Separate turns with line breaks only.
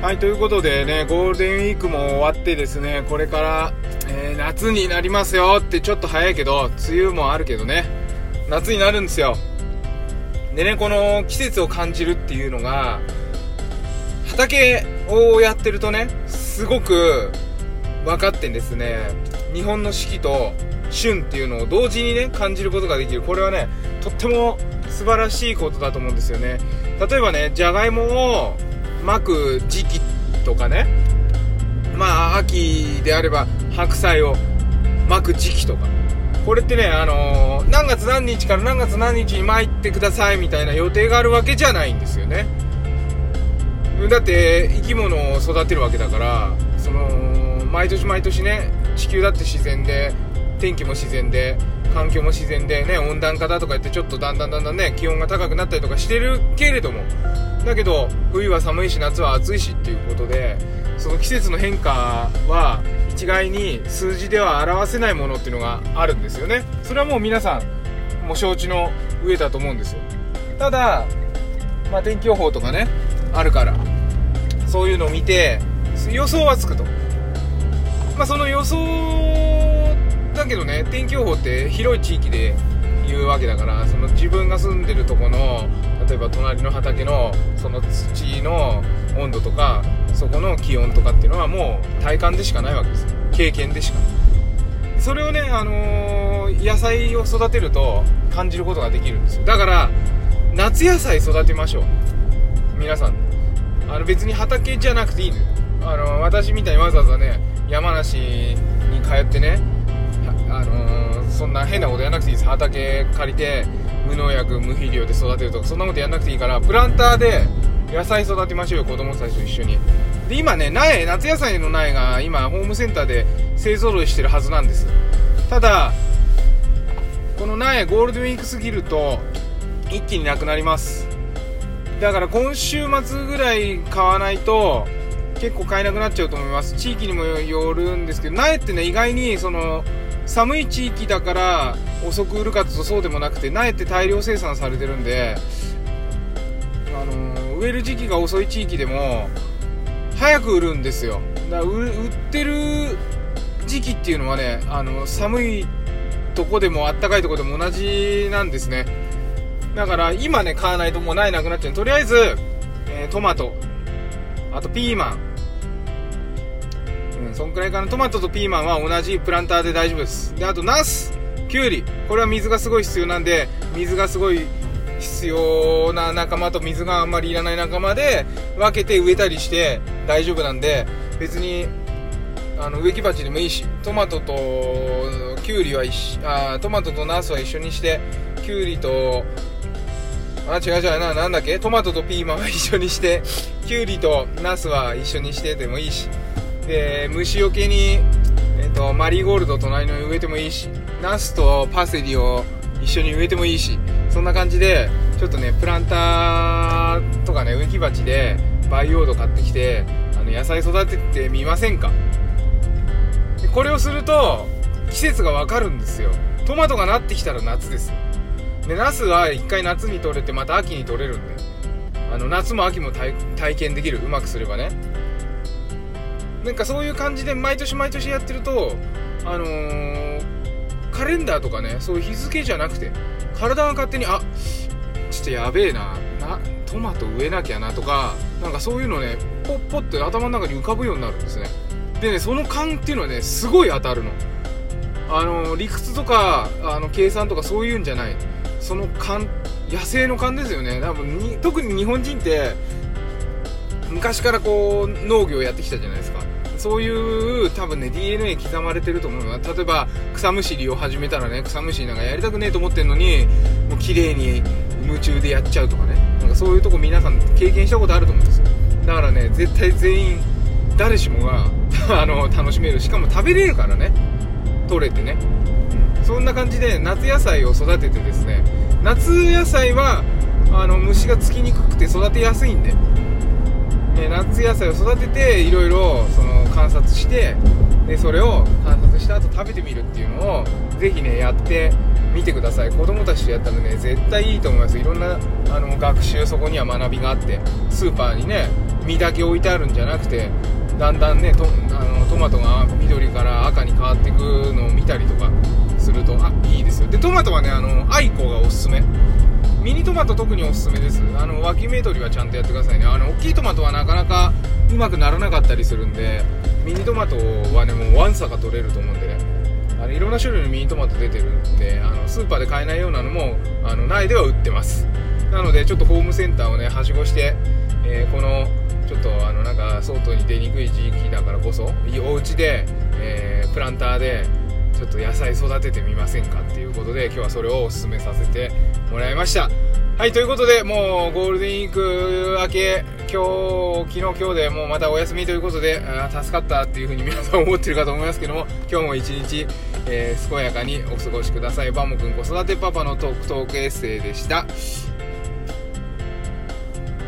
はい、ということでね、ゴールデンウィークも終わってですね、これから、えー夏になりますよってちょっと早いけど、梅雨もあるけどね、夏になるんですよ。でね、この季節を感じるっていうのが、畑をやってるとね、すごく分かってんですね。日本の四季と旬っていうのを同時にね、感じることができる。これはね、とっても素晴らしいことだと思うんですよね。例えばね、じゃがいもをまく時期とかね、まあ、秋であれば白菜をまく時期とか。これってね、あのー何月何日から何月何日に巻いてくださいみたいな予定があるわけじゃないんですよね。だって生き物を育てるわけだからその毎年毎年ね地球だって自然で天気も自然で環境も自然でね温暖化だとか言ってちょっとだんだんだんだんね気温が高くなったりとかしてるけれども。だけど冬は寒いし夏は暑いしっていうことでその季節の変化は一概に数字では表せないものっていうのがあるんですよね。それはもう皆さんも承知の上だと思うんですよ。ただまあ、天気予報とかねあるからそういうのを見て予想はつくと。まあその予想だけどね天気予報って広い地域で言うわけだからその自分が住んでるとこの例えば隣の畑のその土の温度とかそこの気温とかっていうのはもう体感でしかないわけです。経験でしか。それをね、あのー野菜を育てると感じることができるんですよ。だから夏野菜育てましょう。皆さん。あの別に畑じゃなくていいのよ。あの私みたいにわざわざね山梨に通ってねあのーそんな変なことやらなくていいです。畑借りて無農薬無肥料で育てるとかそんなことやらなくていいからプランターで野菜育てましょうよ子供たちと一緒に。で今ね苗夏野菜の苗が今ホームセンターで勢ぞろいしてるはずなんです。ただこの苗ゴールデンウィーク過ぎると一気になくなります。だから今週末ぐらい買わないと結構買えなくなっちゃうと思います。地域にもよるんですけど苗ってね意外にその寒い地域だから遅く売るかとそうでもなくて苗って大量生産されてるんであの植える時期が遅い地域でも早く売るんですよ。だから売ってる時期っていうのはねあの寒いとこでもあったかいとこでも同じなんですね。だから今ね買わないともう苗なくなっちゃう。とりあえず、えートマト。あとピーマン。うんそんくらいかな。トマトとピーマンは同じプランターで大丈夫です。であとナス。キュウリ。これは水がすごい必要なんで水がすごい必要な仲間と水があんまりいらない仲間で分けて植えたりして大丈夫なんで別にあの植木鉢でもいいしトマトとキュウリは一緒あトマトとナスは一緒にしてキュウリとあ違う違うななんだっけ？トマトとピーマンは一緒にしてキュウリとナスは一緒にしてでもいいし。で虫除けに、えっとマリーゴールド隣の植えてもいいしナスとパセリを一緒に植えてもいいしそんな感じでちょっとねプランターとかね植木鉢で培養土買ってきてあの野菜育ててみませんか？これをすると季節がわかるんですよ。トマトがなってきたら夏です。でナスは一回夏に取れてまた秋に取れるんで。あの夏も秋も体験できる。うまくすればね。なんかそういう感じで毎年毎年やってるとあのーカレンダーとかねそういう日付じゃなくて体が勝手にあちょっとやべえななトマト植えなきゃなとかなんかそういうのねポッポって頭の中に浮かぶようになるんですね。でねその勘っていうのはねすごい当たるの。あの理屈とかあの計算とかそういうんじゃない。その勘野生の勘ですよね。多分に特に日本人って昔からこう農業やってきたじゃないですか。そういう多分ね DNA 刻まれてると思うのは例えば草むしりを始めたらね草むしりなんかやりたくねえと思ってんのにもう綺麗に夢中でやっちゃうとかね。なんかそういうとこ皆さん経験したことあると思うんですよ。だからね絶対全員誰しもが あの楽しめる。しかも食べれるからね。取れてね。うんそんな感じで夏野菜を育ててですね。夏野菜はあの虫がつきにくくて育てやすいんで、え夏野菜を育てていろいろその観察してでそれを観察した後食べてみるっていうのをぜひねやって見てください。子供たちとやったらね絶対いいと思います。いろんなあの学習そこには学びがあってスーパーにね実だけ置いてあるんじゃなくてだんだんねトあのトマトが緑から赤に変わっていくのを見たりとかするとあいいですよ。でトマトはねあのアイコがおすすめ。ミニトマト特におすすめです。あの脇芽取りはちゃんとやってくださいね。あの大きいトマトはなかなかうまくならなかったりするんでミニトマトはねもうわんさか取れると思うんでね。あのいろんな種類のミニトマト出てるんであのスーパーで買えないようなのもあの内では売ってます。なのでちょっとホームセンターをねはしごして、えー、このちょっとあのなんか外に出にくい時期だからこそお家で、えー、プランターでちょっと野菜育ててみませんかっていうことで今日はそれをお勧めさせてもらいました。はいということでもうゴールデンウィーク明け今日昨日今日でもうまたお休みということであ助かったっていうふうに皆さん思ってるかと思いますけども今日も一日、えー、健やかにお過ごしください。バモくん子育てパパのトークトークエッセイでした。